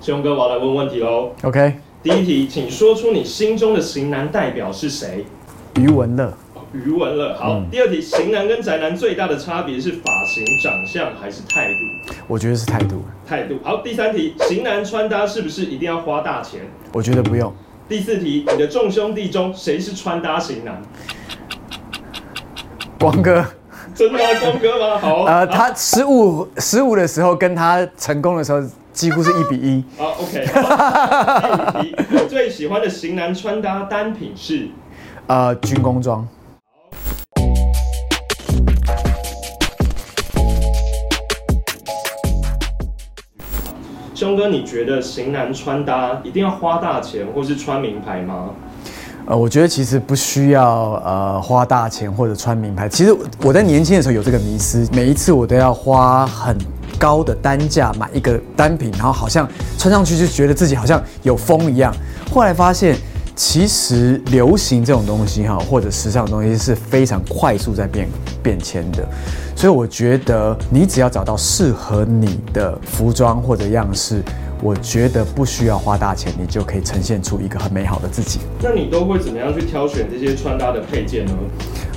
雄哥，我要来问问题喽。OK，第一题，请说出你心中的型男代表是谁？余文乐，余文乐。好，嗯第二题，型男跟宅男最大的差别是发型、长相还是态度？我觉得是态度，态度。好，第三题，型男穿搭是不是一定要花大钱？我觉得不用。第四题，你的众兄弟中谁是穿搭型男？光哥，真的吗？光哥吗？好，呃，他失误失误的时候跟他成功的时候几乎是一比一。好，OK。第五题，你最喜欢的型男穿搭单品是？呃，军工装，兄哥，你觉得型男穿搭一定要花大钱，或是穿名牌吗？呃，我觉得其实不需要呃花大钱或者穿名牌。其实我在年轻的时候有这个迷思，每一次我都要花很高的单价买一个单品，然后好像穿上去就觉得自己好像有风一样。后来发现，其实流行这种东西哈，或者时尚的东西是非常快速在变变迁的，所以我觉得你只要找到适合你的服装或者样式。我觉得不需要花大钱，你就可以呈现出一个很美好的自己。那你都会怎么样去挑选这些穿搭的配件呢？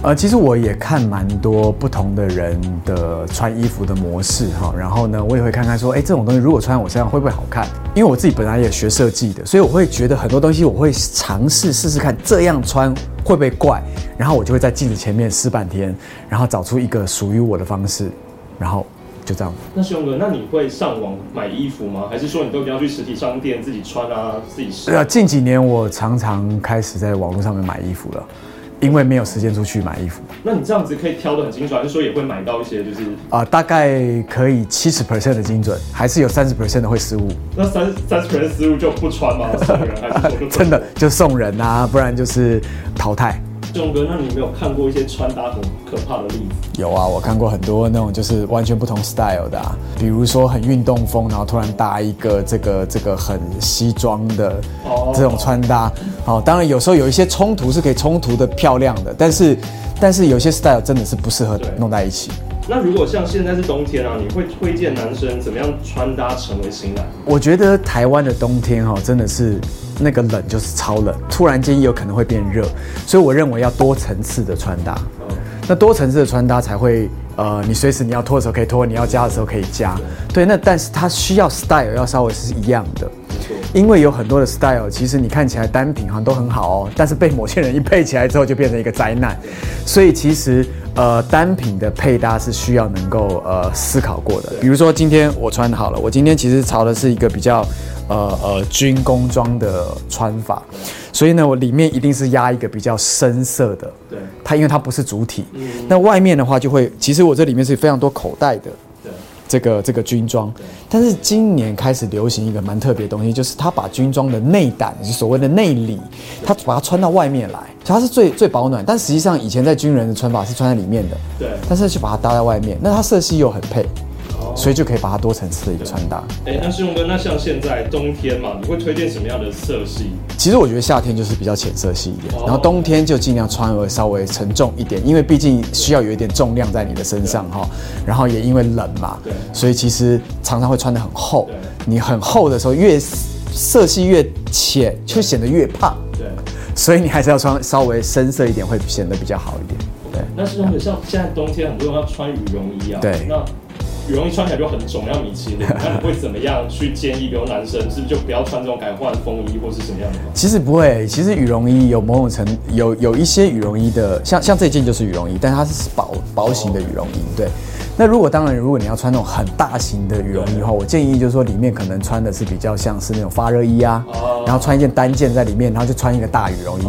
呃，其实我也看蛮多不同的人的穿衣服的模式哈，然后呢，我也会看看说，哎，这种东西如果穿在我身上会不会好看？因为我自己本来也学设计的，所以我会觉得很多东西我会尝试试试看，这样穿会不会怪？然后我就会在镜子前面试半天，然后找出一个属于我的方式，然后就这样。那熊哥，那你会上网买衣服吗？还是说你都一定要去实体商店自己穿啊，自己试？啊，近几年我常常开始在网络上面买衣服了，因为没有时间出去买衣服。那你这样子可以挑得很精准，还是说也会买到一些就是啊、大概可以七十 percent 的精准，还是有三十 percent 的会失误。那三三十 percent 失误就不穿吗？送人还是说就 真的就送人啊，不然就是淘汰。兄哥，那你有没有看过一些穿搭很可怕的例子？有啊，我看过很多那种就是完全不同 style 的啊，比如说很运动风，然后突然搭一个这个这个很西装的哦这种穿搭。哦，当然有时候有一些冲突是可以冲突的漂亮的，但是但是有些 style 真的是不适合弄在一起。那如果像现在是冬天啊，你会推荐男生怎么样穿搭成为型男？我觉得台湾的冬天哈、真的是那个冷就是超冷，突然间也有可能会变热，所以我认为要多层次的穿搭。嗯，那多层次的穿搭才会，呃，你随时你要脱的时候可以脱，你要加的时候可以加。对，那但是它需要 style 要稍微是一样的，因为有很多的 style，其实你看起来单品好像都很好哦，但是被某些人一配起来之后就变成一个灾难。所以其实呃单品的配搭是需要能够呃思考过的。比如说今天我穿好了，我今天其实朝的是一个比较呃呃军工装的穿法，所以呢我里面一定是压一个比较深色的。对它因为它不是主体，嗯那外面的话就会，其实我这里面是非常多口袋的对，这个这个军装，但是今年开始流行一个蛮特别的东西，就是他把军装的内胆，就所谓的内里，他把它穿到外面来，它是最最保暖，但实际上以前在军人的穿法是穿在里面的，对。但是就把它搭在外面，那它色系又很配，哦所以就可以把它多层次的一个穿搭。哎、那师兄哥，那像现在冬天嘛，你会推荐什么样的色系？其实我觉得夏天就是比较浅色系一点，哦然后冬天就尽量穿而稍微沉重一点，因为毕竟需要有一点重量在你的身上哈。然后也因为冷嘛对，所以其实常常会穿的很厚对。你很厚的时候，越色系越浅，就显得越胖。对。所以你还是要穿稍微深色一点，会显得比较好一点。对。那世勇哥，像现在冬天很多人要穿羽绒衣啊，对那羽绒衣穿起来就很肿，要米其林。那你会怎么样去建议，比如男生是不是就不要穿这种改换风衣或是什么样的？其实不会，其实羽绒衣有某种程有有一些羽绒衣的，像像这件就是羽绒衣，但它是薄薄型的羽绒衣。对，那如果当然，如果你要穿那种很大型的羽绒衣的话，我建议就是说里面可能穿的是比较像是那种发热衣啊，哦然后穿一件单件在里面，然后就穿一个大羽绒衣，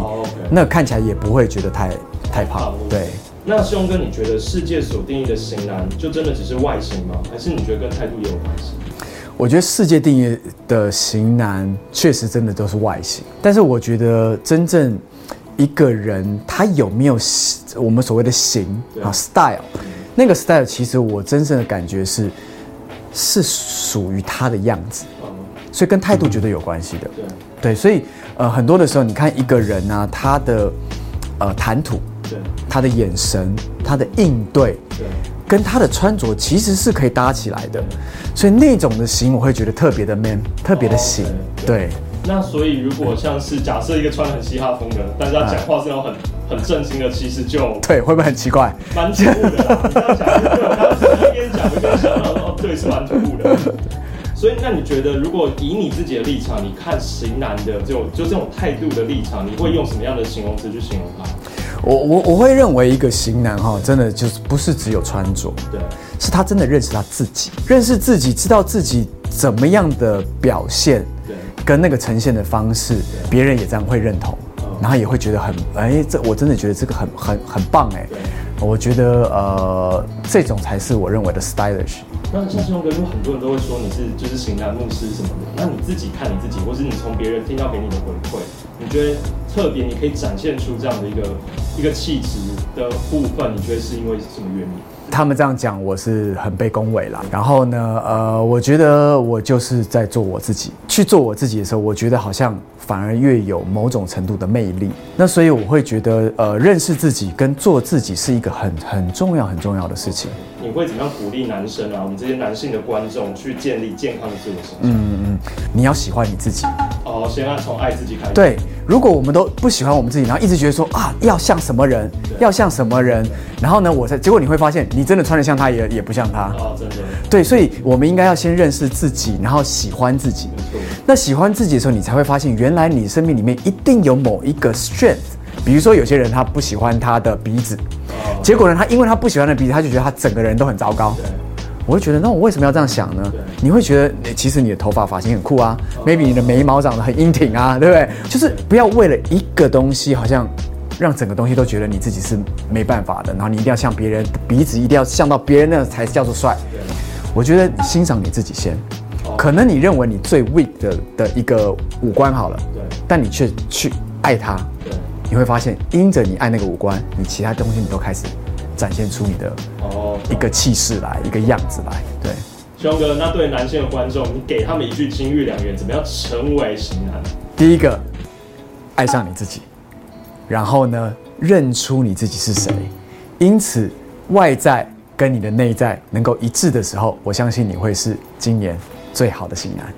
那看起来也不会觉得太太胖胖。对，那师兄哥，你觉得世界所定义的型男，就真的只是外形吗？还是你觉得跟态度也有关系？我觉得世界定义的型男确实真的都是外形，但是我觉得真正一个人他有没有我们所谓的型啊 style，那个 style 其实我真正的感觉是是属于他的样子，嗯，所以跟态度绝对有关系的。对对，所以呃很多的时候你看一个人啊，他的呃谈吐、对他的眼神、他的应对，对跟他的穿着其实是可以搭起来的，所以那种的型我会觉得特别的 man，特别的型，对。那所以，如果像是假设一个穿很嘻哈风格，但是他讲话是那种很很正经的，其实就对，会不会很奇怪？蛮突兀的。你这样讲，对，他一边讲一边想，然后哦，对，是蛮突兀的。所以，那你觉得，如果以你自己的立场，你看型男的就就这种态度的立场，你会用什么样的形容词去形容他？我我我会认为一个型男哈，真的就是不是只有穿着，对，是他真的认识他自己，认识自己，知道自己怎么样的表现。对跟那个呈现的方式，别人也这样会认同，然后也会觉得很哎，这我真的觉得这个很很很棒哎，我觉得呃，这种才是我认为的 stylish。那像信用哥，因为很多人都会说你是就是型男牧师什么的，那你自己看你自己，或是你从别人听到给你的回馈，你觉得特别你可以展现出这样的一个一个气质的部分，你觉得是因为什么原因？他们这样讲，我是很被恭维了。然后呢，呃，我觉得我就是在做我自己。去做我自己的时候，我觉得好像反而越有某种程度的魅力。那所以我会觉得，呃，认识自己跟做自己是一个很很重要很重要的事情。你会怎么样鼓励男生啊？我们这些男性的观众去建立健康的自我形象？嗯嗯，你要喜欢你自己。哦，先要从爱自己开始。对，如果我们都不喜欢我们自己，然后一直觉得说啊，要像什么人，要像什么人，然后呢，我才结果你会发现，你真的穿得像他，也也不像他。哦，真的。对，所以我们应该要先认识自己，然后喜欢自己。那喜欢自己的时候，你才会发现，原来你生命里面一定有某一个 strength。比如说，有些人他不喜欢他的鼻子，结果呢，他因为他不喜欢的鼻子，他就觉得他整个人都很糟糕。我会觉得，那我为什么要这样想呢？你会觉得，其实你的头发发型很酷啊，maybe 你的眉毛长得很英挺啊，对不对？就是不要为了一个东西，好像让整个东西都觉得你自己是没办法的，然后你一定要像别人，鼻子一定要像到别人那才叫做帅。我觉得欣赏你自己先，可能你认为你最 weak 的的一个五官好了，但你却去爱它，你会发现，因着你爱那个五官，你其他东西你都开始。展现出你的哦一个气势来，一个样子来。对，熊哥，那对男性的观众，你给他们一句金玉良言，怎么样成为型男？第一个，爱上你自己，然后呢，认出你自己是谁。因此，外在跟你的内在能够一致的时候，我相信你会是今年最好的型男。